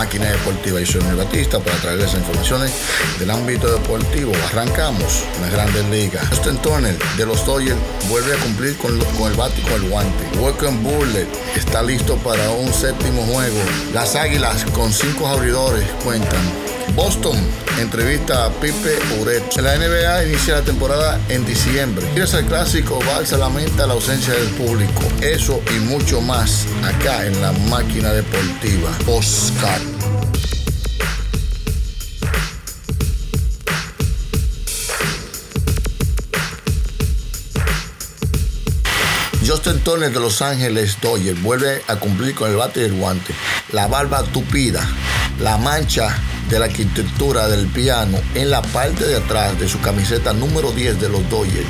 Máquina deportiva. Soy Manuel Batista para traerles informaciones del ámbito deportivo. Arrancamos las grandes ligas. Justin Turner de los Dodgers vuelve a cumplir con el bate y con el guante. Welcome Bullet está listo para un séptimo juego. Las Águilas con cinco abridores cuentan. Boston entrevista a Pipe Uret. La NBA inicia la temporada en diciembre. Quieres el clásico, Val lamenta la ausencia del público. Eso y mucho más acá en la máquina deportiva. Oscar. Justin Turner de Los Ángeles Dodgers vuelve a cumplir con el bate y el guante. La barba tupida, la mancha de la arquitectura del piano en la parte de atrás de su camiseta número 10 de los Dodgers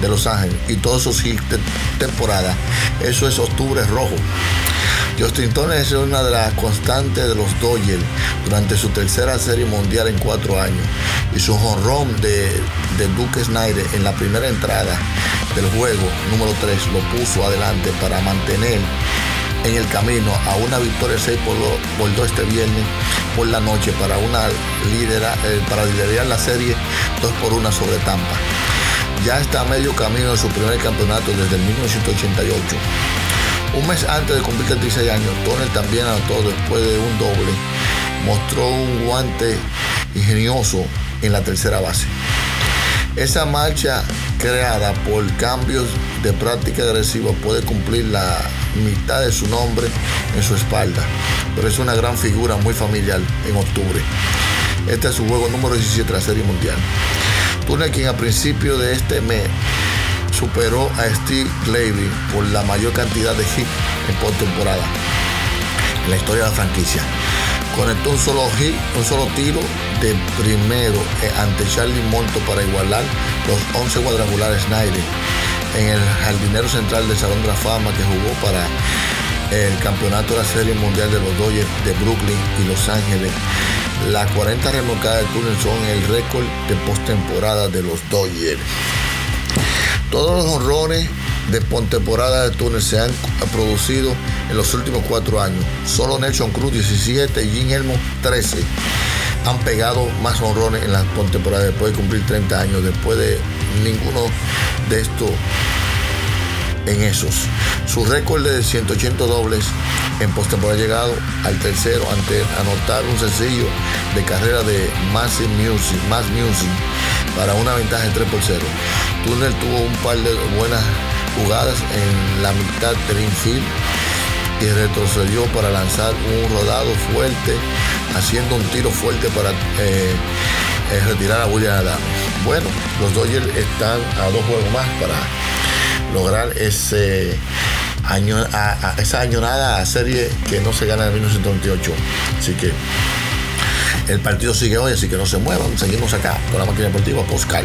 de Los Ángeles y todos sus hits de temporada. Eso es octubre rojo. Justin Turner es una de las constantes de los Dodgers durante su tercera serie mundial en cuatro años y su jonrón de, de Duke Snyder en la primera entrada del juego número 3 lo puso adelante para mantener en el camino a una victoria 6 por, lo- por 2 este viernes por la noche para una lidera, eh, para liderar la serie 2 por 1 sobre Tampa. Ya está a medio camino de su primer campeonato desde el 1988. Un mes antes de cumplir 36 años, Turner también anotó después de un doble. Mostró un guante ingenioso en la tercera base. Esa marcha creada por cambios de práctica agresiva puede cumplir la mitad de su nombre en su espalda, pero es una gran figura muy familiar en octubre. Este es su juego número 17 de la Serie Mundial. Turner, quien a principios de este mes superó a Steve Glavy por la mayor cantidad de hits en postemporada en la historia de la franquicia. Conectó un solo hit, un solo tiro de primero eh, ante Charlie Monto para igualar los 11 cuadrangulares Snyder en el jardinero central del Salón de la Fama que jugó para el campeonato de la Serie Mundial de los Dodgers de Brooklyn y Los Ángeles. Las 40 remolcadas de túnel son el récord de postemporada de los Dodgers. Todos los honrones de postemporada de túnel se han producido en los últimos cuatro años. Solo Nelson Cruz 17 y Jim Elmo 13 han pegado más honrones en la postemporada después de cumplir 30 años. Después de ninguno de estos en esos. Su récord de 180 dobles en postemporada llegado al tercero ante anotar un sencillo de carrera de Massive Music, Mass Music para una ventaja de 3 por 0. Turner tuvo un par de buenas jugadas en la mitad del infield y retrocedió para lanzar un rodado fuerte, haciendo un tiro fuerte para eh, eh, retirar a William Adams. Bueno, los Dodgers están a dos juegos más para lograr ese año, a- a- esa añorada serie que no se gana en 1928. Así que el partido sigue hoy, así que no se muevan. Seguimos acá con la máquina deportiva Poscal.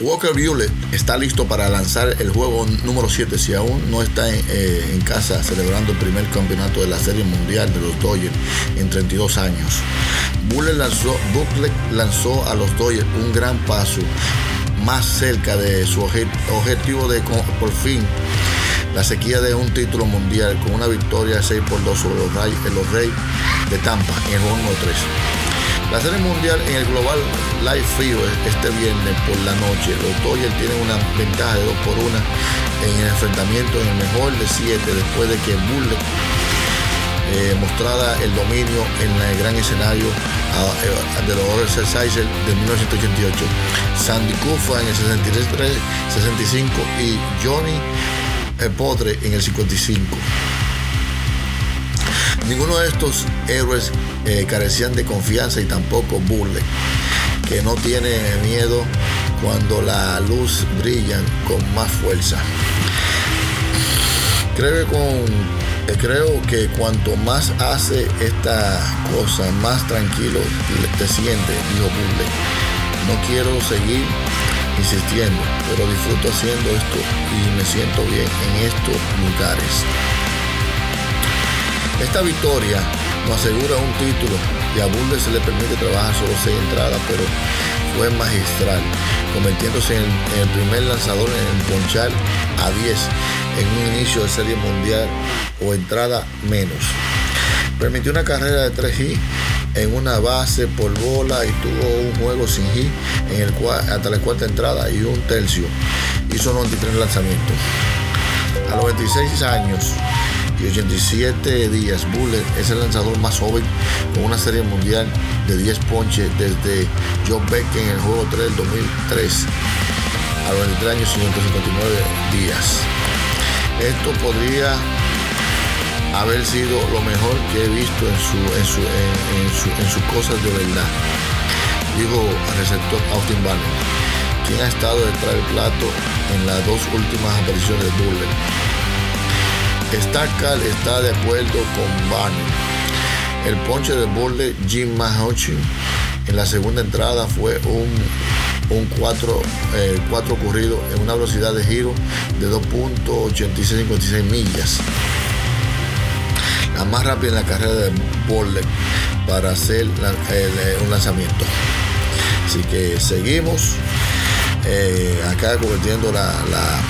Walker Buehler está listo para lanzar el juego número 7 si aún no está eh, en, casa celebrando el primer campeonato de la Serie Mundial de los Dodgers en 32 años. Buehler lanzó, lanzó a los Dodgers un gran paso más cerca de su objetivo de por fin la sequía de un título mundial con una victoria 6 por 2 sobre los Reyes, de Tampa en el juego número 3. La serie mundial en el Global Live Frio este viernes por la noche. Los Dodgers tienen una ventaja de 2 por 1 en el enfrentamiento en el mejor de 7 después de que Bull eh, mostrara el dominio en el gran escenario uh, de los Orioles de 1988. Sandy Kufa en el 63, 65 y Johnny eh, Podre en el 55. Ninguno de estos héroes eh, carecían de confianza y tampoco Burle, que no tiene miedo cuando la luz brilla con más fuerza. Creo que, con, eh, creo que cuanto más hace esta cosa, más tranquilo te siente, dijo Burle. No quiero seguir insistiendo, pero disfruto haciendo esto y me siento bien en estos lugares. Esta victoria asegura un título y a Bundes se le permite trabajar solo seis entradas, pero fue magistral, convirtiéndose en el, primer lanzador en ponchar a 10 en un inicio de serie mundial o entrada menos. Permitió una carrera de 3 hits en una base por bola y tuvo un juego sin hit en el cual, hasta la cuarta entrada y un tercio. Hizo 93 lanzamientos. A los 26 años, y 87 días. Bullet es el lanzador más joven con una serie mundial de 10 ponches desde Joe Beck en el juego 3 del 2003 a los 23 años y 159 días. Esto podría haber sido lo mejor que he visto en, su, en, su, en, sus cosas de verdad, dijo el receptor Austin Banner, quien ha estado detrás del plato en las dos últimas apariciones de Bullet. Starkal está de acuerdo con Barney. El ponche de borde Jim Mahochin en la segunda entrada fue un, un 4, eh, ocurrido en una velocidad de giro de 2.8656 millas. La más rápida en la carrera de Bolle para hacer un lanzamiento. Así que seguimos eh, acá convirtiendo la, la,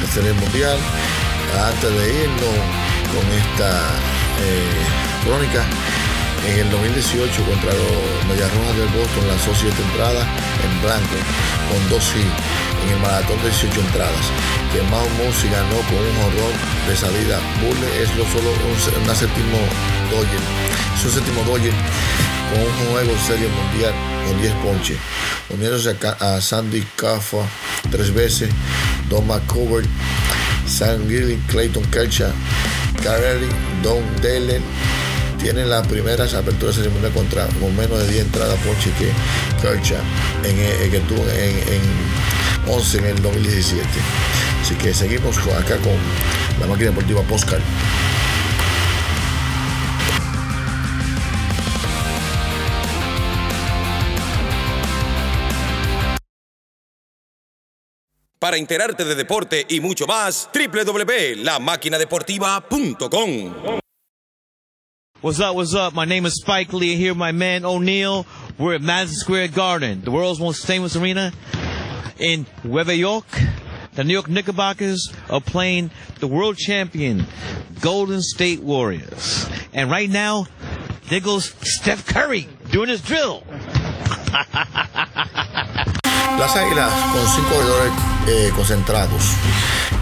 la serie mundial antes de irnos con esta eh, crónica, en el 2018 contra los Medias Rojas del Boston lanzó 7 entradas en blanco con 2 hits en el maratón de 18 entradas. Que Mao Musi ganó con un horror de salida. Bulle es lo solo un, séptimo Dodger. Es un séptimo Dodger con un juego serie mundial con 10 ponches. Uniéndose a, Sandy Caffa tres veces, Don McCover Sam Gilly, Clayton Kershaw, Carelli, Don Dellen tienen las primeras aperturas segunda contra con menos de 10 entradas por Chique Kershaw en, eh, que tuvo en, 11 en el 2017. Así que seguimos acá con la máquina deportiva Postcard. Para enterarte de deporte y mucho más, www.lamaquinadeportiva.com. What's up, what's up? My name is Spike Lee here, my man O'Neal. We're at Madison Square Garden, the world's most famous arena in Nueva York. The New York Knickerbockers are playing the world champion Golden State Warriors. And right now, there goes Steph Curry doing his drill. Las Águilas con cinco jugadores eh, concentrados.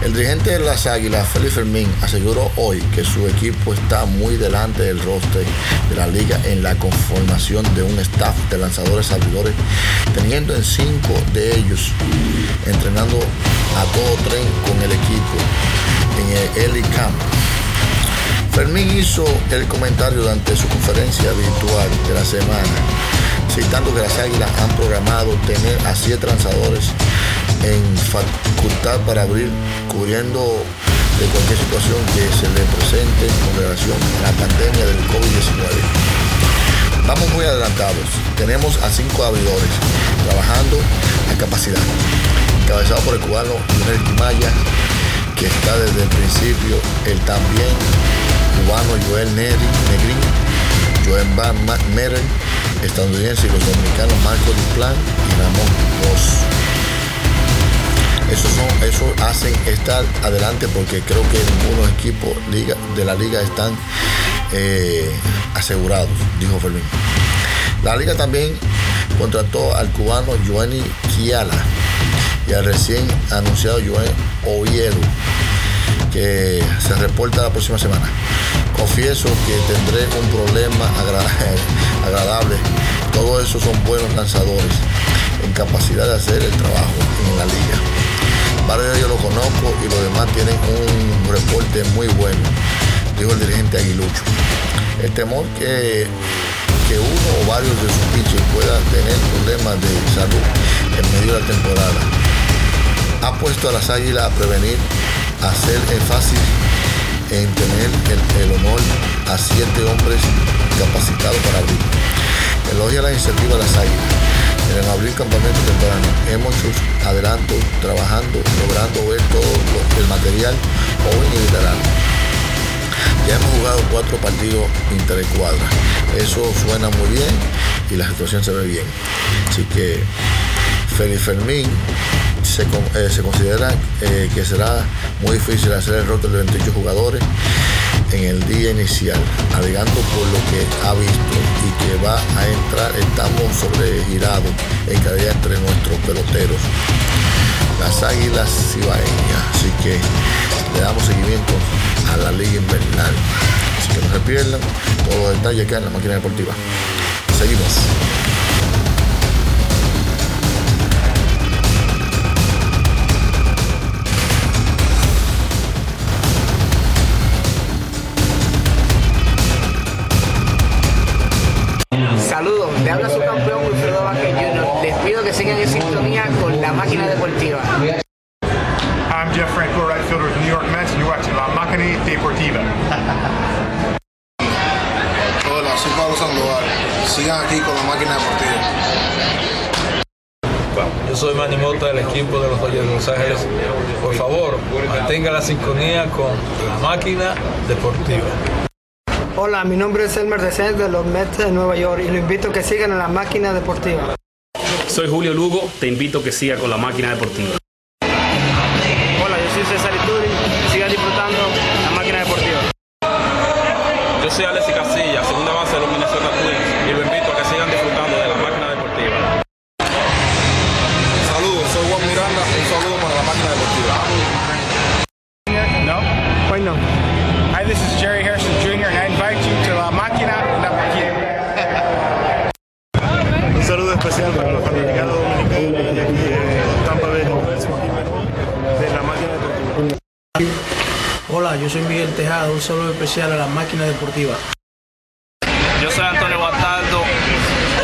El dirigente de las Águilas, Félix Fermín, aseguró hoy que su equipo está muy delante del roster de la liga en la conformación de un staff de lanzadores abridores, teniendo en cinco de ellos entrenando a todo tren con el equipo en el Eli Camp. Fermín hizo el comentario durante su conferencia virtual de la semana citando que las águilas han programado tener a siete lanzadores en facultad para abrir, cubriendo de cualquier situación que se le presente con relación a la pandemia del COVID-19. Vamos muy adelantados. Tenemos a cinco abridores trabajando a capacidad. encabezado por el cubano Lionel Quimaya, que está desde el principio, el también cubano Joel Negrin, Joel Van Meren, estadounidense y los dominicanos Marco Duplan y Ramón Ross. Eso, son, eso hacen estar adelante porque creo que ninguno equipos liga, de la liga están eh, asegurados, dijo Fermín. La liga también contrató al cubano Joanny Kiala y al recién anunciado Joan Oviedo, que se reporta la próxima semana. Confieso que tendré un problema agradable. Todos esos son buenos lanzadores en capacidad de hacer el trabajo en la liga. Varios de ellos lo conozco y los demás tienen un reporte muy bueno, dijo el dirigente Aguilucho. El temor que que uno o varios de sus pitchers puedan tener problemas de salud en medio de la temporada. Ha puesto a las águilas a prevenir, a hacer énfasis en tener el, honor a siete hombres capacitados para abrir. Elogia la iniciativa de las águilas. En el abrir campamento temprano hemos hecho adelanto trabajando, logrando ver todo el material joven y veterano ya hemos jugado cuatro partidos interescuadras. Eso suena muy bien y la situación se ve bien. Así que Félix Fermín se, eh, considera eh, que será muy difícil hacer el roto de 28 jugadores en el día inicial, alegando por lo que ha visto y que va a entrar, estamos sobregirados en calidad entre nuestros peloteros, las águilas cibaeñas. Así que le damos seguimiento a la liga invernal. Así que no se pierdan todos los detalles hay en la máquina deportiva. Seguimos. Soy del equipo de los Dodgers de Los Ángeles. Por favor, mantenga la sintonía con La Máquina Deportiva. Hola, mi nombre es Elmer Descent de los Mets de Nueva York y lo invito a que sigan en La Máquina Deportiva. Soy Julio Lugo, te invito a que siga con La Máquina Deportiva. César Ituri, sigan disfrutando la máquina deportiva. Yo soy Alexis Casilla, segunda base de los Minnesota Twins, especial a la máquina deportiva. Yo soy Antonio Bastardo,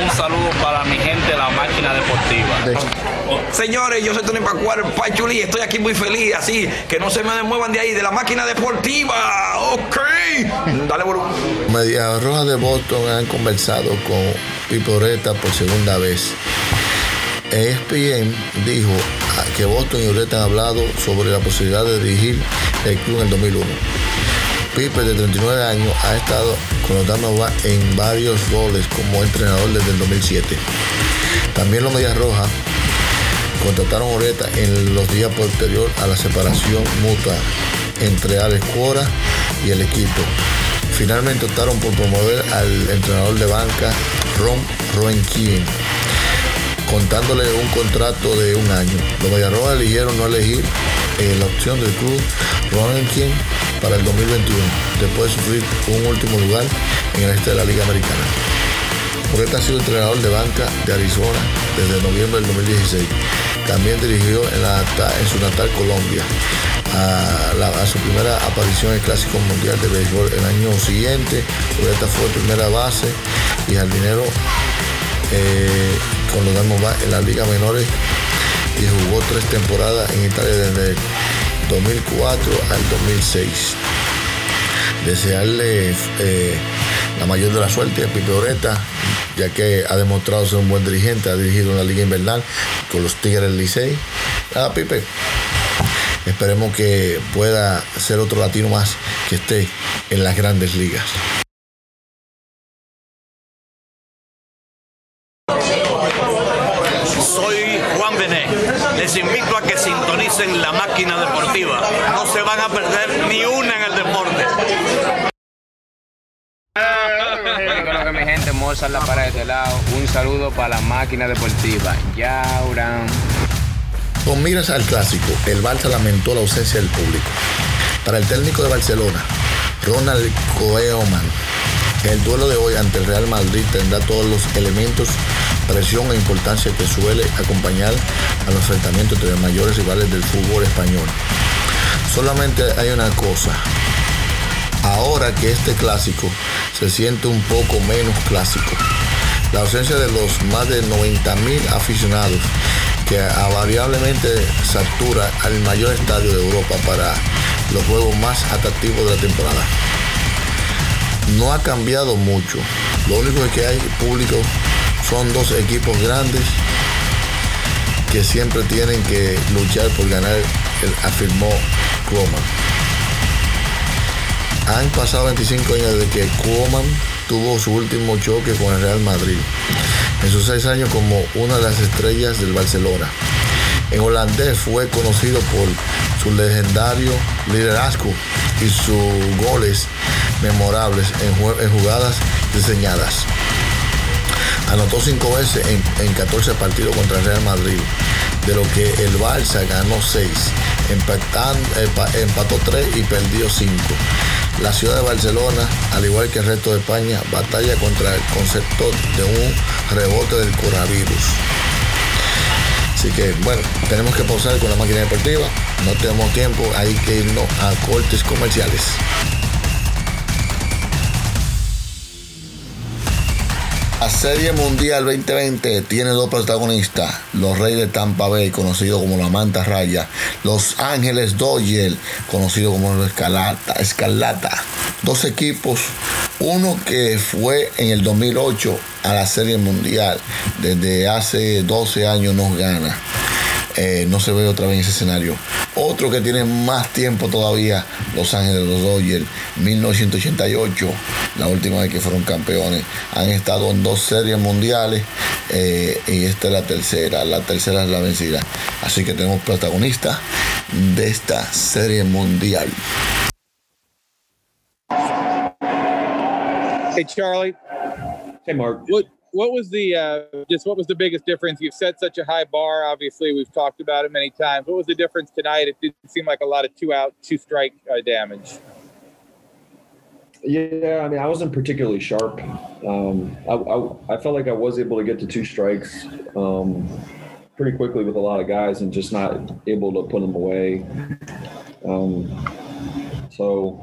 un saludo para mi gente de la máquina deportiva. Señores, yo soy Tony Pacuar, Pachuli, estoy aquí muy feliz, así que no se me muevan de ahí, de la máquina deportiva. Ok, dale volumen. Media Roja de Boston han conversado con Piporeta por segunda vez. ESPN dijo que Boston y Ureta han hablado sobre la posibilidad de dirigir el club en el 2001. Pipe, de 39 años, ha estado con los en varios roles como entrenador desde el 2007. También los Medias Rojas contrataron a Ureta en los días posterior a la separación mutua entre Alex Cora y el equipo. Finalmente optaron por promover al entrenador de banca Ron Roenquien contándole un contrato de un año. Los Vallarroa eligieron no elegir eh, la opción del club Ronenkin para el 2021, después de sufrir un último lugar en el este de la Liga Americana. Moreta ha sido entrenador de banca de Arizona desde noviembre del 2016. También dirigió en, su natal Colombia a, su primera aparición en el Clásico Mundial de Béisbol. El año siguiente, Moreta fue primera base y jardinero eh, con los Diamondbacks en la Liga Menores y jugó tres temporadas en Italia desde 2004 al 2006. Desearle eh, la mayor de la suerte a Pipe Oreta, ya que ha demostrado ser un buen dirigente, ha dirigido una liga invernal con los Tigres del Licey Nada, Pipe. Esperemos que pueda ser otro latino más que esté en las grandes ligas. Soy Juan Bené. Les invito a que sintonicen la máquina deportiva. No se van a perder ni una en el deporte. Mi gente Mozart la para este lado. Un saludo para la máquina deportiva. Yauran. Con miras al clásico, el Barça lamentó la ausencia del público. Para el técnico de Barcelona, Ronald Koeman, el duelo de hoy ante el Real Madrid tendrá todos los elementos, presión e importancia que suele acompañar a los enfrentamientos entre los mayores rivales del fútbol español. Solamente hay una cosa. Ahora que este clásico se siente un poco menos clásico, la ausencia de los más de 90.000 aficionados que variablemente satura al mayor estadio de Europa para los juegos más atractivos de la temporada. No ha cambiado mucho. Lo único que hay público son dos equipos grandes que siempre tienen que luchar por ganar, afirmó Koeman. Han pasado 25 años desde que Koeman tuvo su último choque con el Real Madrid, en sus seis años como una de las estrellas del Barcelona. En holandés fue conocido por su legendario liderazgo y sus goles memorables en, jugadas diseñadas. Anotó cinco veces en, 14 partidos contra el Real Madrid, de lo que el Barça ganó seis, empató tres y perdió cinco. La ciudad de Barcelona, al igual que el resto de España, batalla contra el concepto de un rebote del coronavirus. Así que bueno, tenemos que pausar con la máquina deportiva. No tenemos tiempo, hay que irnos a cortes comerciales. La Serie Mundial 2020 tiene dos protagonistas, los Reyes de Tampa Bay, conocido como la Manta Raya, Los Ángeles Dodgers, conocido como la Escalata, Escalata. Dos equipos, uno que fue en el 2008 a la Serie Mundial, desde hace 12 años nos gana. Eh, no se ve otra vez en ese escenario. Otro que tiene más tiempo todavía, Los Ángeles los Dodgers, 1988, la última vez que fueron campeones. Han estado en dos series mundiales eh, y esta es la tercera. La tercera es la vencida. Así que tenemos protagonistas de esta serie mundial. Hey Charlie. Hey Mark. What what was the uh, just what was the biggest difference? You've set such a high bar. Obviously, we've talked about it many times. What was the difference tonight? It didn't seem like a lot of two out, two strike uh, damage. Yeah, I mean, I wasn't particularly sharp. Um, I, I, I, felt like I was able to get to two strikes um, pretty quickly with a lot of guys and just not able to put them away. Um, so,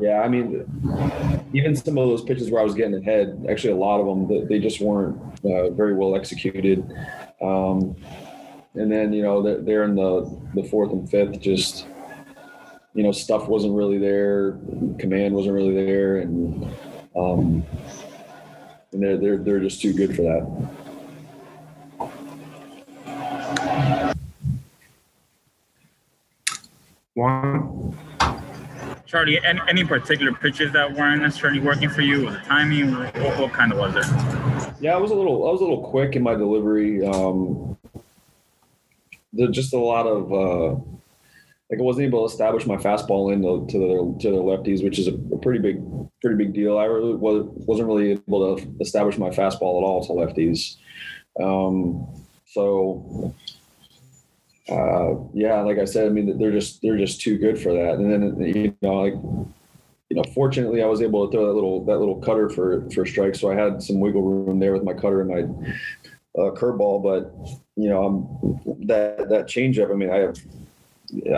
yeah, I mean, even some of those pitches where I was getting ahead, actually a lot of them, they just weren't uh, very well executed. Um, and then, you know, they're, in the, the fourth and fifth, just, you know, stuff wasn't really there, command wasn't really there, and um, and they're they're they're just too good for that. One. Charlie, any, any particular pitches that weren't necessarily working for you? Was it timing? What, what, kind of was it? Yeah, I was a little I was a little quick in my delivery. Um, just a lot of uh, like I wasn't able to establish my fastball into to the to the lefties, which is a, a pretty big pretty big deal. I really was, wasn't really able to establish my fastball at all to lefties. Um, so uh, yeah, like I said, I mean, they're just they're just too good for that. And then you know, like you know, fortunately, I was able to throw that little that little cutter for for strike, so I had some wiggle room there with my cutter and my uh, curveball. But you know, um, that that changeup. I mean, I have.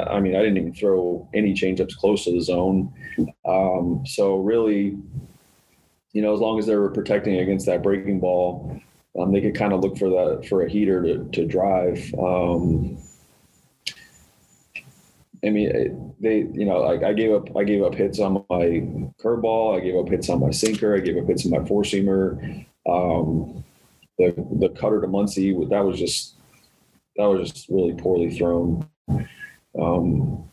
I mean, I didn't even throw any changeups close to the zone. Um, so really, you know, as long as they were protecting against that breaking ball, um, they could kind of look for that for a heater to, to drive. Um, I mean, they, you know, like I gave up, I gave up hits on my curveball. I gave up hits on my sinker. I gave up hits on my four seamer. Um, the the cutter to Muncie, that was just that was just really poorly thrown. Um,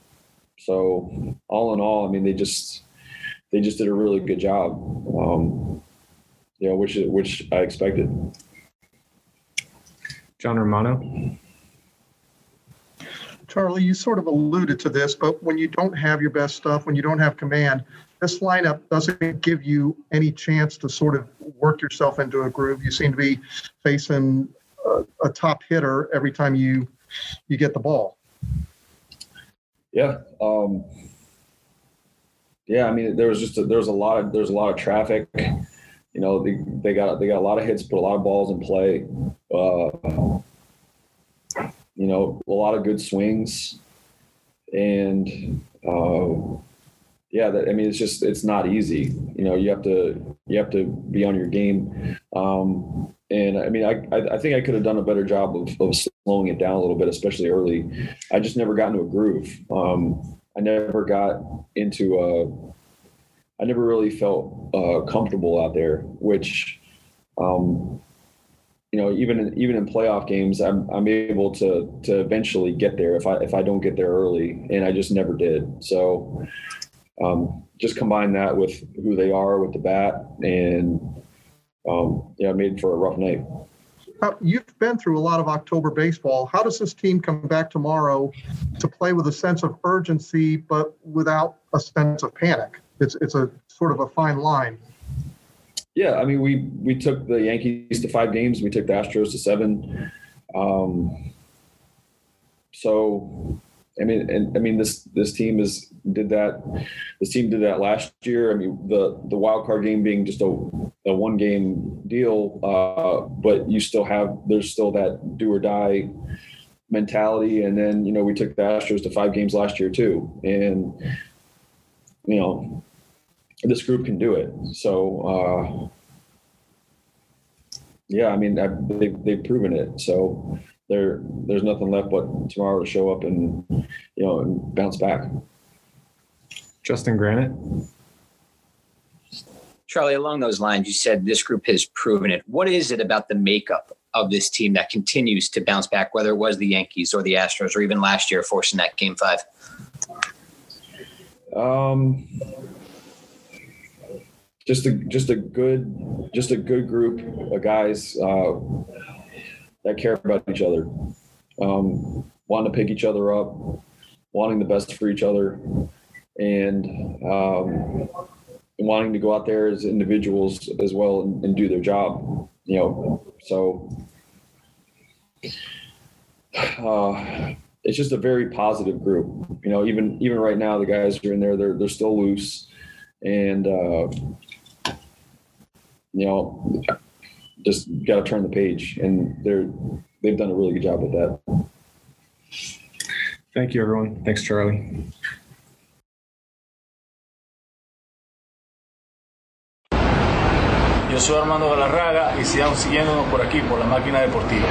so all in all, I mean, they just they just did a really good job. Um, you know, which which I expected. John Romano. Charlie, you sort of alluded to this, but when you don't have your best stuff, when you don't have command, this lineup doesn't give you any chance to sort of work yourself into a groove. You seem to be facing a, a top hitter every time you you get the ball. Yeah. Um, yeah. I mean, there was just a, there was a lot of there's a lot of traffic. You know, they, they got they got a lot of hits, put a lot of balls in play. Uh, you know, a lot of good swings, and uh, yeah, that, I mean, it's just it's not easy. You know, you have to you have to be on your game. Um, and I mean, I I think I could have done a better job of, of slowing it down a little bit, especially early. I just never got into a groove. Um, I never got into a. I never really felt uh, comfortable out there, which, um, you know, even in, even in playoff games, I'm I'm able to to eventually get there if I if I don't get there early, and I just never did. So, um, just combine that with who they are with the bat, and um, yeah, made for a rough night. Uh, you've been through a lot of October baseball. How does this team come back tomorrow to play with a sense of urgency, but without a sense of panic? It's it's a sort of a fine line. Yeah, I mean, we we took the Yankees to five games. We took the Astros to seven. Um, so, I mean, and I mean this this team is did that. This team did that last year. I mean, the the wild card game being just a a one game deal, uh, but you still have there's still that do or die mentality. And then you know we took the Astros to five games last year too, and you know this group can do it. So. Uh, yeah, I mean, I, they've, they've proven it. So there, there's nothing left but tomorrow to show up and, you know, and bounce back. Justin Granite. Charlie, along those lines, you said this group has proven it. What is it about the makeup of this team that continues to bounce back, whether it was the Yankees or the Astros or even last year forcing that game five? Um, just a just a good just a good group of guys uh, that care about each other, um, wanting to pick each other up, wanting the best for each other, and um, wanting to go out there as individuals as well and, and do their job. You know, so uh, it's just a very positive group. You know, even even right now, the guys are in there, they're they're still loose, and uh, you know, just got to turn the page, and they're they've done a really good job with that. Thank you, everyone. Thanks, Charlie. Yo soy Armando Galarraga y sigan siguiéndonos por aquí, por la máquina deportiva.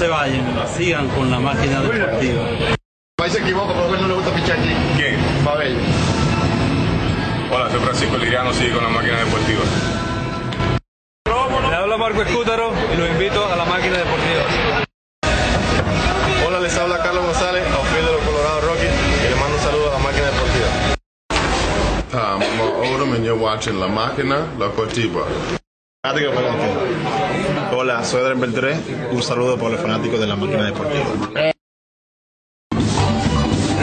Se vayan, sigan con la máquina deportiva. Ahí se equivoca, porque no le gusta pichar aquí. ¿Quién? Babel. Hola, soy Francisco Liriano, sigue con la máquina deportiva. Le habla Marco Escútaro y lo invito a la máquina deportiva. Hola, les habla Carlos González, outfield de los Colorado Rockies, y le mando un saludo a la máquina deportiva. I'm Odom and you're watching La Máquina Deportiva. Hola, soy Adrián Beltré, un saludo para los fanáticos de la máquina deportiva.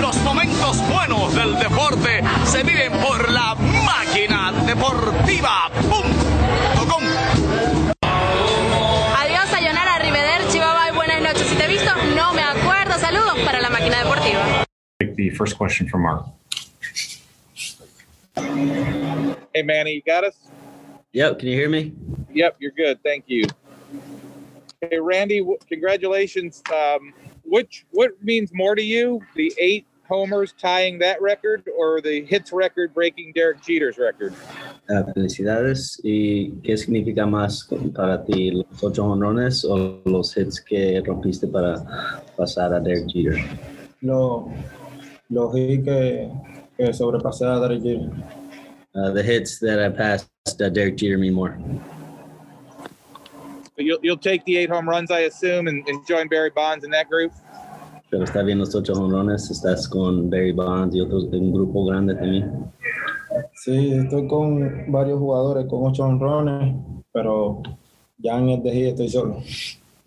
Los momentos buenos del deporte se viven por la máquina deportiva. ¡Pum! Adiós, Sayonara, Arrivederci, bye bye, buenas noches. Si te he visto, no me acuerdo. Saludos para la máquina deportiva. The first question from Mark. Hey, Manny, you got us? Yep, can you hear me? Yep, you're good. Thank you. Hey, Randy, w- congratulations. Um, which what means more to you, the eight homers tying that record or the hits record breaking Derek Jeter's record? Ah, felicidades. ¿Y qué significa más para ti, los ocho honrones o los hits que rompiste para pasar a Derek Jeter? Lo, los hits que, que sobrepasé a Derek Jeter. Uh, the hits that I passed uh, Derek Jeter me more. So you'll, you'll take the eight home runs, I assume, and, and join Barry Bonds in that group? Pero está bien los ocho honrones, estás con Barry Bonds y otros, un grupo grande también. Sí, estoy con varios jugadores con ocho honrones, pero ya en el de hit estoy solo.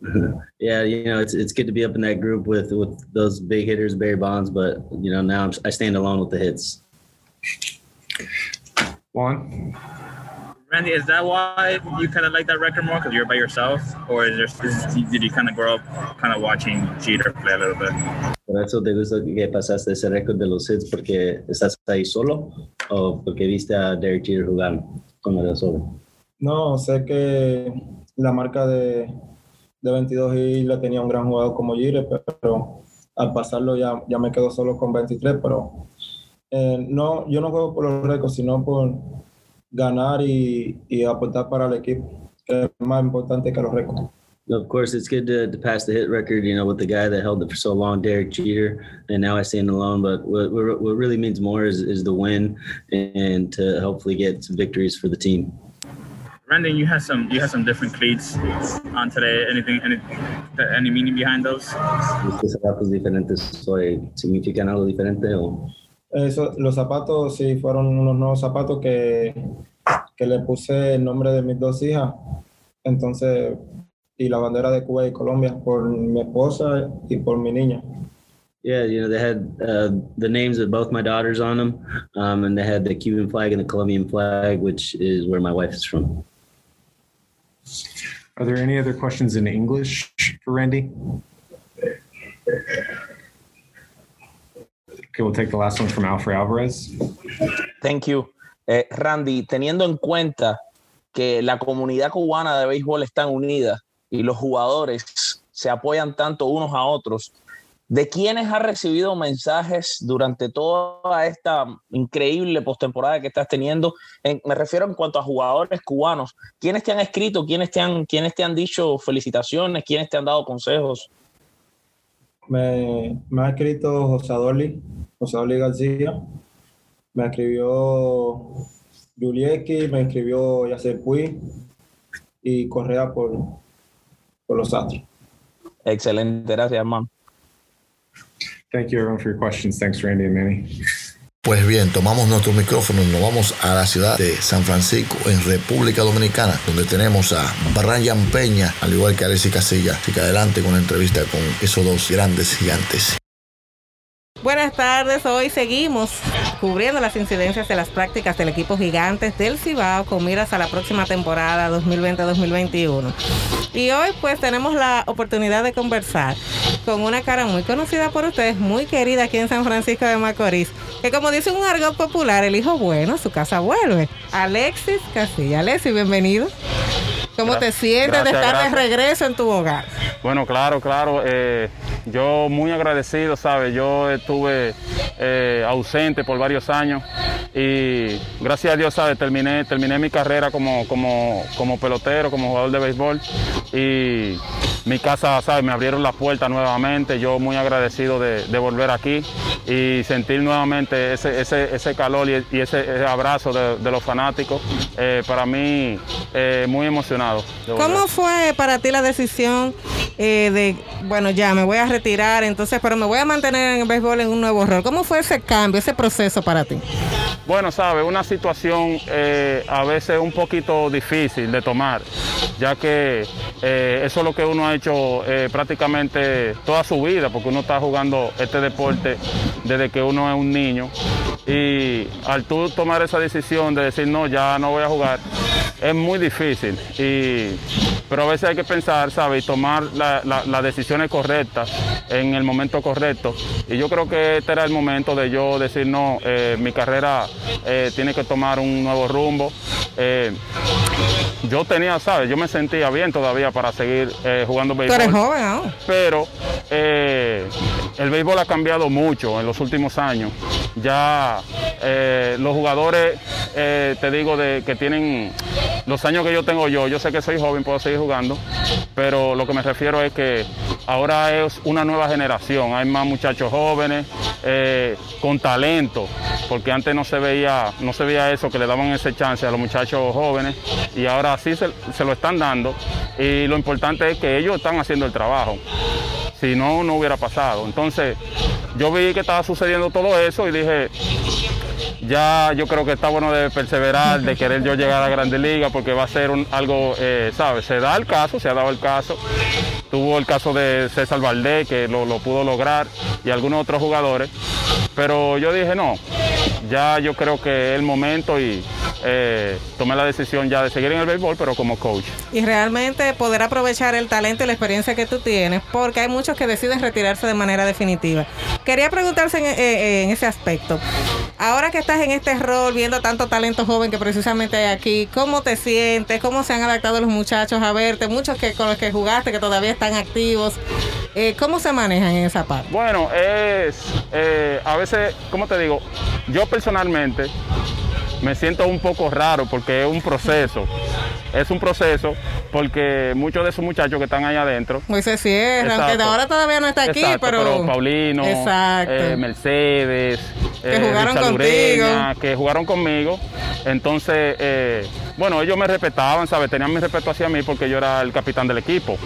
yeah, you know, it's it's good to be up in that group with with those big hitters, Barry Bonds, but you know now I'm, I stand alone with the hits. Juan. Randy, is that why you kind of like that record more because you're by yourself, or is there is, did you kind of grow up kind of watching Jeter play a little bit? Por eso te gusta que pasaste ese récord de los hits porque estás ahí solo o porque viste a Derek Jeter jugar cuando era solo. No, sé que la marca de, de 22 y la tenía un gran jugador como Jeter, pero al pasarlo ya, ya me quedo solo con 23, pero eh, no, yo no juego por los récords, sino por ganar y, y aportar para el equipo, que es más importante que los récords. Of course, it's good to, to pass the hit record, you know, with the guy that held it for so long, Derek Jeter, and now I stand alone. But what, what what really means more is, is the win and to hopefully get some victories for the team. Randy, you had some you had some different cleats on today. Anything any any meaning behind those? ¿Estos zapatos diferentes hoy significan algo diferente o? Eso, los zapatos sí fueron unos nuevos zapatos que, que le puse el nombre de mis dos hijas. Entonces, y la bandera de Cuba y Colombia por mi esposa y por mi niña. Yeah, you know, they had uh, the names of both my daughters on them, um, and they had the Cuban flag and the Colombian flag, which is where my wife is from. Are there any other questions in English for Randy? Okay, we'll take the last one from Alfred Alvarez. Thank you. Eh, Randy, teniendo en cuenta que la comunidad cubana de béisbol está unida y los jugadores se apoyan tanto unos a otros, ¿de quiénes has recibido mensajes durante toda esta increíble postemporada que estás teniendo? En- me refiero en cuanto a jugadores cubanos. ¿Quiénes te han escrito? ¿Quiénes te han, quiénes te han dicho felicitaciones? ¿Quiénes te han dado consejos? Me, me ha escrito José Adoli, José Adoli García, me escribió Julieki, me escribió Yacer Puy y Correa por, por los Astros. Excelente, gracias, hermano. Thank you everyone for your questions. Thanks, Randy and Manny. Pues bien, tomamos nuestro micrófono y nos vamos a la ciudad de San Francisco, en República Dominicana, donde tenemos a Brian Peña, al igual que Alexis Casilla. Así que adelante con la entrevista con esos dos grandes gigantes. Buenas tardes, hoy seguimos cubriendo las incidencias de las prácticas del equipo Gigantes del Cibao con miras a la próxima temporada 2020-2021. Y hoy pues tenemos la oportunidad de conversar con una cara muy conocida por ustedes, muy querida aquí en San Francisco de Macorís, que como dice un argot popular, el hijo bueno, su casa vuelve. Alexis Casilla. Alexis, bienvenido. ¿Cómo te sientes de estar gracias. de regreso en tu hogar? Bueno, claro, claro. eh, yo muy agradecido, ¿sabes? Yo estuve eh, ausente por varios años y gracias a Dios, ¿sabes? Terminé, terminé mi carrera como, como, como pelotero, como jugador de béisbol y mi casa, ¿sabes? Me abrieron las puertas nuevamente. Yo muy agradecido de, de volver aquí y sentir nuevamente ese, ese, ese calor y, y ese, ese abrazo de, de los fanáticos. Eh, para mí, muy emocionado. ¿Cómo fue para ti la decisión eh, de, bueno, ya me voy a retirar, entonces, pero me voy a mantener en el béisbol en un nuevo rol? ¿Cómo fue ese cambio, ese proceso para ti? Bueno, sabe, una situación eh, a veces un poquito difícil de tomar, ya que eh, eso es lo que uno ha hecho prácticamente toda su vida, porque uno está jugando este deporte desde que uno es un niño. Y al tú tomar esa decisión de decir, no, ya no voy a jugar, es muy difícil. Y, pero a veces hay que pensar, ¿sabes? Y tomar la- la- las decisiones correctas en el momento correcto. Y yo creo que este era el momento de yo decir, no, eh, mi carrera eh, tiene que tomar un nuevo rumbo. Eh, yo tenía, ¿sabes? Yo me sentía bien todavía para seguir jugando Tú béisbol. eres joven aún. Pero el béisbol ha cambiado mucho en los últimos años. Ya eh, los jugadores, eh, te digo, de que tienen los años que yo tengo yo, yo sé que soy joven, puedo seguir jugando, pero lo que me refiero es que ahora es una nueva generación, hay más muchachos jóvenes eh, con talento, porque antes no se veía, no se veía eso, que le daban ese chance a los muchachos jóvenes y ahora sí se, se lo están dando y lo importante es que ellos están haciendo el trabajo. Si no, no hubiera pasado. Entonces, yo vi que estaba sucediendo todo eso y dije, ya yo creo que está bueno de perseverar, de querer yo llegar a la Grande Liga, porque va a ser algo, eh, ¿sabes? Se da el caso, se ha dado el caso. Tuvo el caso de César Valdés, que lo pudo lograr, y algunos otros jugadores. Pero yo dije, no, ya yo creo que es el momento y eh, tomé la decisión ya de seguir en el béisbol, pero como coach. Y realmente poder aprovechar el talento y la experiencia que tú tienes, porque hay muchos que deciden retirarse de manera definitiva. Quería preguntarse en, eh, en ese aspecto. Ahora que estás en este rol, viendo tanto talento joven que precisamente hay aquí, ¿cómo te sientes? ¿Cómo se han adaptado los muchachos a verte? Muchos que con los que jugaste, que todavía están activos. Eh, ¿Cómo se manejan en esa parte? Bueno, es eh, a veces, ¿cómo te digo? Yo personalmente me siento un poco raro porque es un proceso. Es un proceso porque muchos de esos muchachos que están ahí adentro. Moisés Sierra, aunque Exacto. ahora todavía no está aquí, Exacto, pero... Paulino, eh, Mercedes, Que eh, jugaron Richard contigo. Ureña, que jugaron conmigo. Entonces, eh, bueno, ellos me respetaban, ¿sabes? Tenían mi respeto hacia mí porque yo era el capitán del equipo.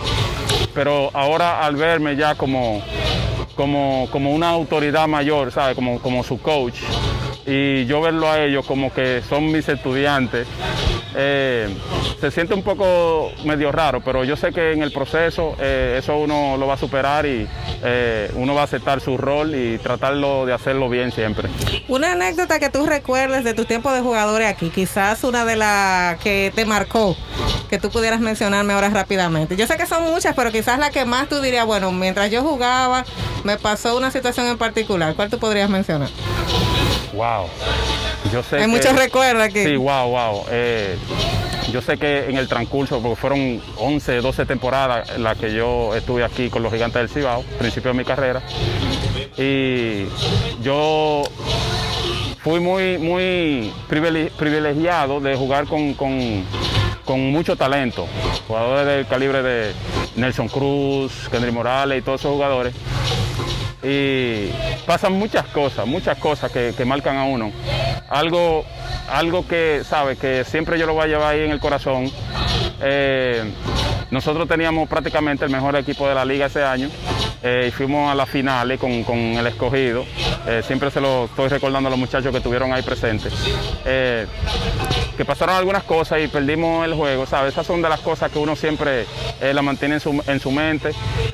Pero ahora al verme ya como, como, como una autoridad mayor, ¿sabes? Como, como su coach. Y yo verlo a ellos como que son mis estudiantes, eh, se siente un poco medio raro, pero yo sé que en el proceso eh, eso uno lo va a superar y eh, uno va a aceptar su rol y tratarlo de hacerlo bien siempre. Una anécdota que tú recuerdes de tu tiempo de jugadores aquí, quizás una de las que te marcó, que tú pudieras mencionarme ahora rápidamente. Yo sé que son muchas, pero quizás la que más tú dirías, bueno, mientras yo jugaba, me pasó una situación en particular. ¿Cuál tú podrías mencionar? Wow. Yo sé Hay que- muchos recuerdos aquí. Sí, wow, wow. Eh, yo sé que en el transcurso, porque fueron 11, 12 temporadas las que yo estuve aquí con los gigantes del Cibao, principio de mi carrera. Y yo fui muy, muy privile- privilegiado de jugar con, con- con mucho talento. Jugadores del calibre de Nelson Cruz, Kendry Morales y todos esos jugadores. Y pasan muchas cosas, muchas cosas que, marcan a uno. Algo, algo que, sabe, que siempre yo lo voy a llevar ahí en el corazón. Eh, nosotros teníamos prácticamente el mejor equipo de la liga ese año eh, y fuimos a las finales con, con el escogido. Eh, siempre se lo estoy recordando a los muchachos que estuvieron ahí presentes. Que pasaron algunas cosas y perdimos el juego, ¿sabes? Esas son de las cosas que uno siempre eh, la mantiene en su, en su mente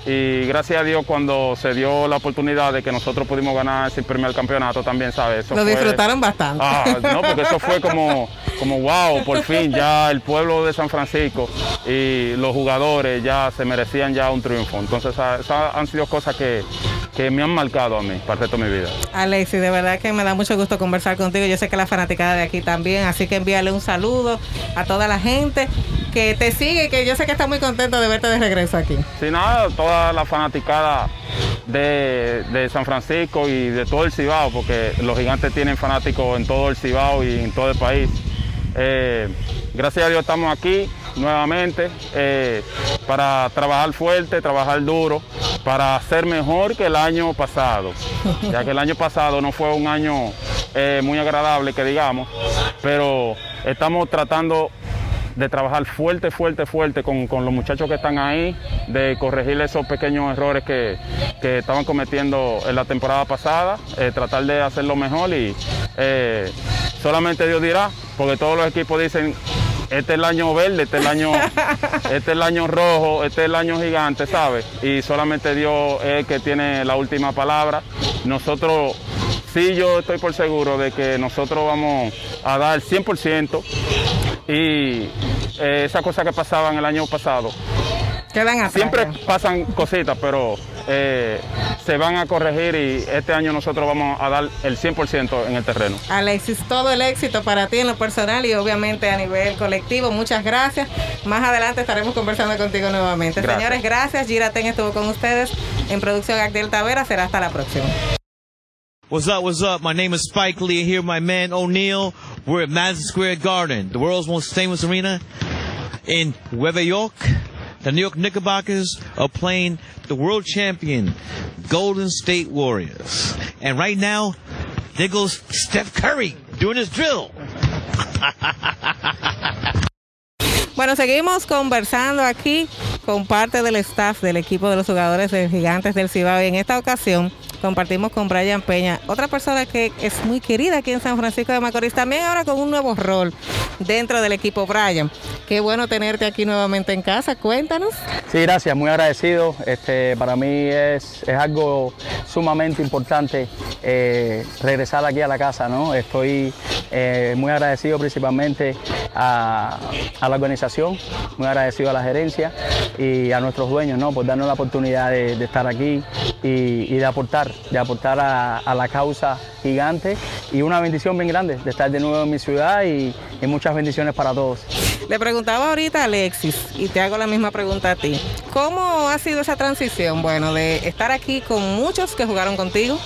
y gracias a Dios cuando se dio la oportunidad de que nosotros pudimos ganar ese primer campeonato también, ¿sabes? Eso Lo fue- disfrutaron bastante. Ah, no, porque eso fue como, como wow, por fin ya el pueblo de San Francisco y los jugadores ya se merecían ya un triunfo. Entonces esas esas han sido cosas que, que me han marcado a mí para el resto de mi vida. Alexi, de verdad que me da mucho gusto conversar contigo. Yo sé que la fanaticada de aquí también, así que envíale un saludo a toda la gente que te sigue que yo sé que está muy contento de verte de regreso aquí. Sin nada, toda la fanaticada de, de San Francisco y de todo el Cibao, porque los gigantes tienen fanáticos en todo el Cibao y en todo el país. Eh, gracias a Dios estamos aquí nuevamente eh, para trabajar fuerte, trabajar duro, para ser mejor que el año pasado, ya que el año pasado no fue un año eh, muy agradable, que digamos, pero estamos tratando de trabajar fuerte, fuerte, fuerte con, con los muchachos que están ahí, de corregir esos pequeños errores que, que estaban cometiendo en la temporada pasada, eh, tratar de hacerlo mejor y eh, solamente Dios dirá, porque todos los equipos dicen, este es el año verde, este es el año, este es el año rojo, este es el año gigante, ¿sabes? Y solamente Dios es el que tiene la última palabra. Nosotros, sí, yo estoy por seguro de que nosotros vamos a dar 100% y eh, esas cosas que pasaban el año pasado. Quedan atrás. Siempre pasan cositas, pero eh, se van a corregir y este año nosotros vamos a dar el 100% en el terreno. Alexis, todo el éxito para ti en lo personal y obviamente a nivel colectivo. Muchas gracias. Más adelante estaremos conversando contigo nuevamente. Gracias. Señores, gracias. Giraten estuvo con ustedes en producción Agdiel Tavera. Será hasta la próxima. What's up? What's up? My name is Spike Lee. Here, my man O'Neal. We're at Madison Square Garden, the world's most famous arena in Nueva York. The New York Knickerbockers are playing the world champion Golden State Warriors. And right now, there goes Steph Curry doing his drill. Bueno, seguimos conversando aquí con parte del staff del equipo de los jugadores de Gigantes del Cibao y en esta ocasión compartimos con Brian Peña, otra persona que es muy querida aquí en San Francisco de Macorís, también ahora con un nuevo rol dentro del equipo Brian. Qué bueno tenerte aquí nuevamente en casa, cuéntanos. Sí, gracias, muy agradecido. Este, para mí es, es algo sumamente importante eh, regresar aquí a la casa, ¿no? Estoy eh, muy agradecido principalmente a, la organización, muy agradecido a la gerencia y a nuestros dueños, ¿no? Por darnos la oportunidad de estar aquí y, de aportar, de aportar a, la causa gigante y una bendición bien grande de estar de nuevo en mi ciudad y, y muchas bendiciones para todos. Le preguntaba ahorita Alexis y te hago la misma pregunta a ti. ¿Cómo ha sido esa transición? Bueno, de estar aquí con muchos que jugaron contigo,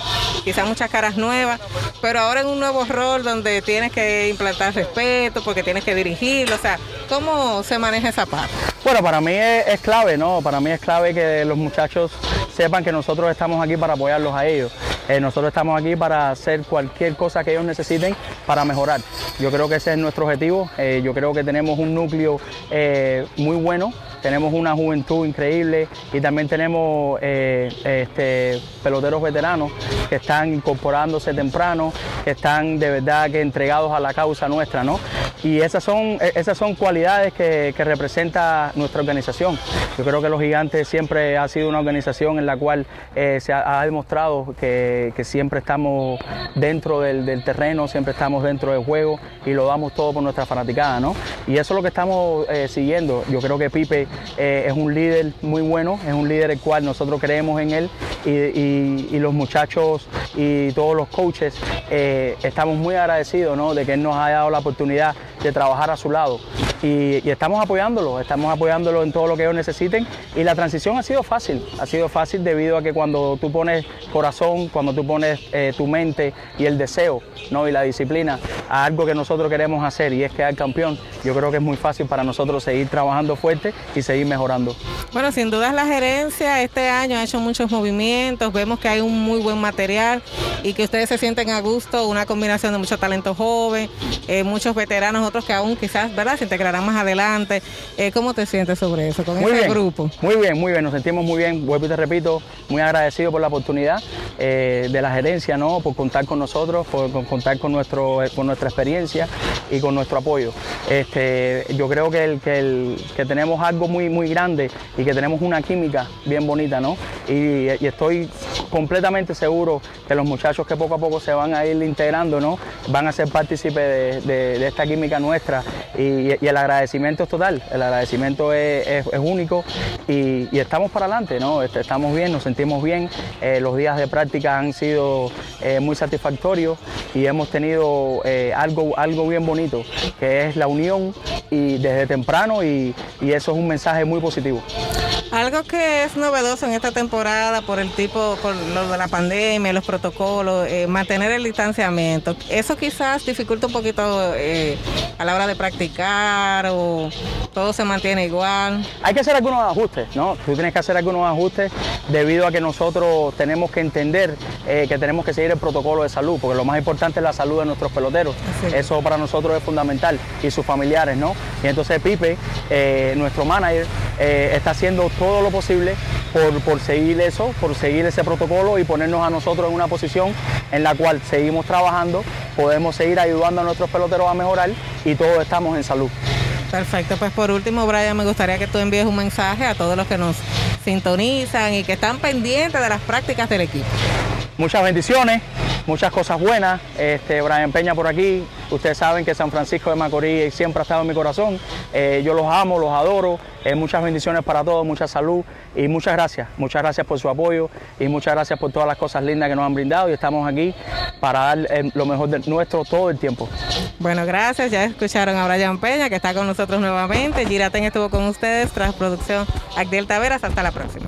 quizás muchas caras nuevas, pero ahora en un nuevo rol donde tienes que implantar respeto porque tienes que dirigirlo. O sea, ¿cómo se maneja esa parte? Bueno, para mí es, clave, ¿no? Para mí es clave que los muchachos sepan que nosotros estamos aquí para apoyarlos a ellos. Eh, nosotros estamos aquí para hacer cualquier cosa que ellos necesiten para mejorar. Yo creo que ese es nuestro objetivo. Eh, yo creo que tenemos un núcleo eh, muy bueno. Tenemos una juventud increíble y también tenemos eh, este, peloteros veteranos que están incorporándose temprano, que están de verdad que entregados a la causa nuestra, ¿no? Y esas son, eh, esas son cualidades que representa nuestra organización. Yo creo que los gigantes siempre ha sido una organización en la cual eh, se ha, demostrado que, siempre estamos dentro del, terreno, siempre estamos dentro del juego y lo damos todo por nuestra fanaticada, ¿no? Y eso es lo que estamos eh, siguiendo. Yo creo que Pipe eh, es un líder muy bueno, es un líder el cual nosotros creemos en él y, los muchachos y todos los coaches estamos muy agradecidos ¿no? de que él nos haya dado la oportunidad de trabajar a su lado. Y, y estamos apoyándolo, estamos apoyándolo en todo lo que ellos necesiten. Y la transición ha sido fácil, ha sido fácil debido a que cuando tú pones corazón, cuando tú pones eh, tu mente y el deseo ¿no? y la disciplina a algo que nosotros queremos hacer y es quedar campeón, yo creo que es muy fácil para nosotros seguir trabajando fuerte y seguir mejorando. Bueno, sin dudas la gerencia este año ha hecho muchos movimientos, vemos que hay un muy buen material y que ustedes se sienten a gusto, una combinación de mucho talento joven, eh, muchos veteranos, otros que aún quizás, ¿verdad?, se integrarán más adelante. Eh, ¿Cómo te sientes sobre eso, con Muy ese bien, Muy bien, muy bien, nos sentimos muy bien, vuelvo y te repito, muy agradecido por la oportunidad eh, de la gerencia, ¿no? por contar con nosotros, por, contar con, nuestro, eh, con nuestra experiencia y con nuestro apoyo. Este, yo creo que, el, que, tenemos algo muy, muy grande y que tenemos una química bien bonita, ¿no? Y, estoy completamente seguro que los muchachos que poco a poco se van a ir integrando, ¿no? Van a ser partícipes de, de- de esta química nuestra y, el agradecimiento es total, el agradecimiento es único y, y estamos para adelante, ¿no? Este, Estamos bien, nos sentimos bien, eh, los días de práctica han sido eh, muy satisfactorios y hemos tenido eh, algo, algo bien bonito, que es la unión y desde temprano y, y eso es un mensaje muy positivo. Algo que es novedoso en esta temporada por el tipo, por lo de la pandemia, los protocolos, eh, mantener el distanciamiento, eso quizás dificulta un poquito eh, a la hora de practicar o todo se mantiene igual. Hay que hacer algunos ajustes, ¿no? Tú tienes que hacer algunos ajustes debido a que nosotros tenemos que entender eh, que tenemos que seguir el protocolo de salud, porque lo más importante es la salud de nuestros peloteros. Eso para nosotros es fundamental y sus familiares, ¿no? Y entonces Pipe, eh, nuestro manager, eh, está haciendo todo lo posible por, por seguir eso, por seguir ese protocolo y ponernos a nosotros en una posición en la cual seguimos trabajando, podemos seguir ayudando a nuestros peloteros a mejorar y todos estamos en salud. Perfecto, pues por último, Brian, me gustaría que tú envíes un mensaje a todos los que nos sintonizan y que están pendientes de las prácticas del equipo. Muchas bendiciones, muchas cosas buenas. Este, Brian Peña por aquí, Ustedes saben que San Francisco de Macorís siempre ha estado en mi corazón. Eh, yo los amo, los adoro. Eh, muchas bendiciones para todos, mucha salud y muchas gracias. Muchas gracias por su apoyo y muchas gracias por todas las cosas lindas que nos han brindado y estamos aquí para dar eh, lo mejor de nuestro todo el tiempo. Bueno, gracias. Ya escucharon a Brian Peña que está con nosotros nuevamente. Giraten estuvo con ustedes tras producción Agdiel Taveras. Hasta la próxima.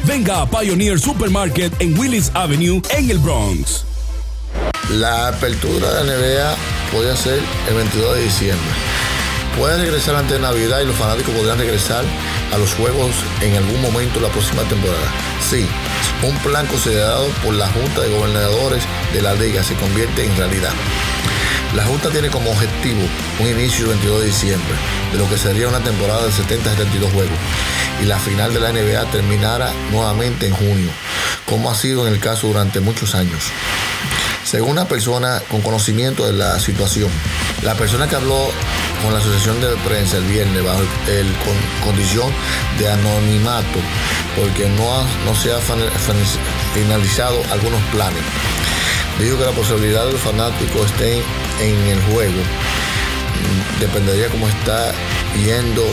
venga a Pioneer Supermarket en Willis Avenue en el Bronx. La apertura de la NBA podría ser el 22 de diciembre. Puede regresar antes de Navidad y los fanáticos podrán regresar a los juegos en algún momento de la próxima temporada. Sí, un plan considerado por la Junta de Gobernadores de la Liga se convierte en realidad. La Junta tiene como objetivo un inicio el 22 de diciembre, de lo que sería una temporada de 70-72 juegos, y la final de la NBA terminara nuevamente en junio, como ha sido en el caso durante muchos años. Según una persona con conocimiento de la situación, la persona que habló con la asociación de prensa el viernes bajo el, con condición de anonimato, porque no, ha- no se ha fan- fan- finalizado algunos planes. Dijo que la posibilidad de los fanáticos estén en el juego mm, dependería cómo está yendo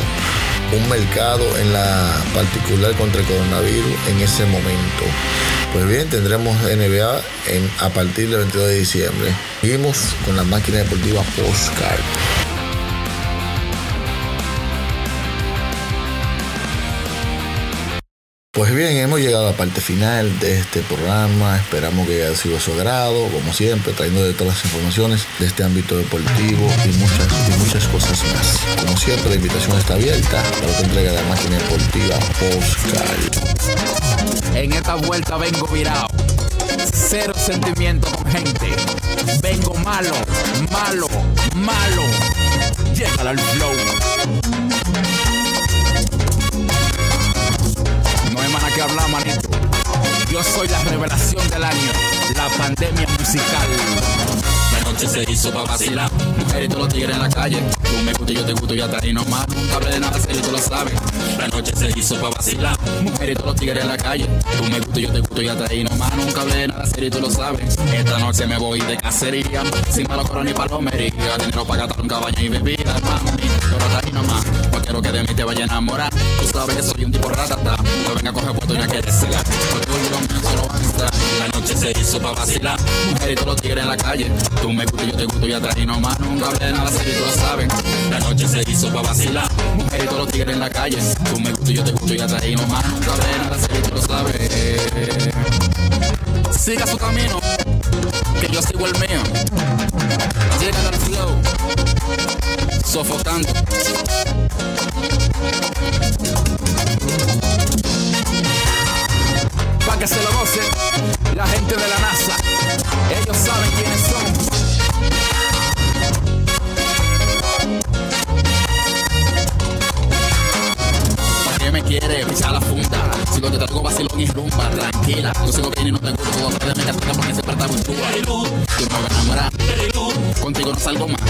un mercado en la particular contra el coronavirus en ese momento. Pues bien, tendremos NBA en, a partir del 22 de diciembre. Seguimos con la máquina deportiva Postcard. Pues bien, hemos llegado a la parte final de este programa. Esperamos que haya sido de su agrado, como siempre, trayendo de todas las informaciones de este ámbito deportivo y muchas, y muchas cosas más. Como siempre, la invitación está abierta para otra entrega de la máquina deportiva Postcard. En esta vuelta vengo virado. Cero sentimiento con gente. Vengo malo, malo, malo. Llega al flow. Que manito. Yo soy la revelación del año. La pandemia musical. La noche se hizo pa' vacilar. Mujeres y todos los tigres en la calle. Tú me gustas, yo te gusto y hasta ahí nomás. Nunca hablé de nada serio, tú lo sabes. La noche se hizo pa' vacilar. Mujeres y todos los tigres en la calle. Tú me gustas, yo te gusto y hasta ahí nomás. Nunca hablé de nada serio, tú lo sabes. Esta noche me voy de cacería. Sin malo coro ni palomería. Dinero para gastar un caballo y bebida, mami. Pero hasta ahí nomás. No quiero que de mí te vaya a enamorar. Tú sabes que soy un tipo ratata. No venga a coger puesto y no quieres cegar. Porque hoy lo mío solo va a estar. La noche se hizo pa' vacilar. Mujeres y todos los tigres en la calle. Tú me gustas, yo te gusto y atrás y nomás. Nunca hablé nada serio, tú lo sabes. La noche se hizo pa' vacilar. Mujeres y todos los tigres en la calle. Tú me gustas, yo te gusto y atrás y nomás. Nunca hablé nada serio, tú lo sabes. Siga su camino, que yo sigo el mío. Llega al flow, sofocando. Pa' que se lo goce la gente de la NASA. Ellos saben quiénes son. ¿Para qué me quiere pisar la funda? Si lo te traigo vacilón y rumba, tranquila. Yo sigo bien y no tengo todo de mi casa porque siempre está muy chula. Tú no me vas a enamorar. Contigo no salgo más.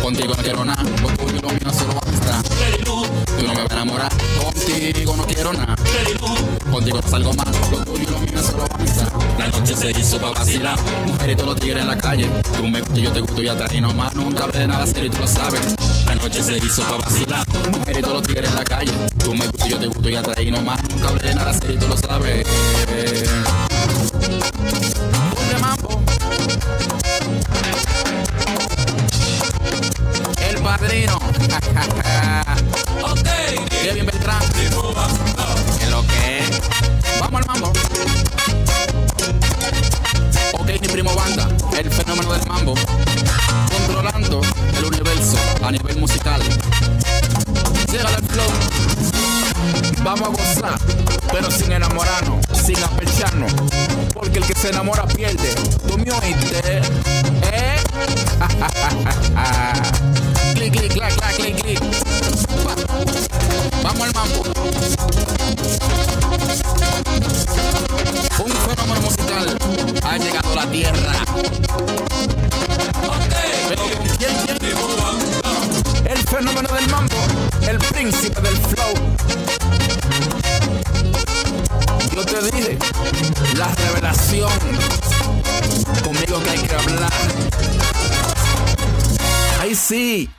Contigo no quiero nada. Lo tuyo lo mío solo va a estar. Tú no me vas a enamorar. Contigo no quiero nada. Contigo no salgo más. Lo tuyo lo mío solo va a estar. La noche se hizo pa' vacilar. Mujeres y todos los tigres en la calle. Tú me gustas, yo te gusto y atrás y nomás. Nunca hablé de nada serio y tú lo sabes. La noche se hizo pa' vacilar. Mujeres y todos los tigres en la calle. Tú me gustas, yo te gusto y atrás y nomás. Nunca hablé de nada serio y tú lo sabes. Padrino. ok. Kevin Beltrán. ¿Qué lo que? Vamos al mambo. Ok, mi primo banda. El fenómeno del mambo. Controlando el universo a nivel musical. Llega al flow. Vamos a gozar, pero sin enamorarnos, sin apecharnos. Porque el que se enamora pierde. ¿Tú me oíste? ¿Eh? clic, clic, clac, clac, clic, clic. Va. Vamos al mambo. Un fenómeno musical ha llegado a la tierra. El fenómeno del mambo, el príncipe del flow. Yo te dije, la revelación. Conmigo que hay que hablar. Ahí sí,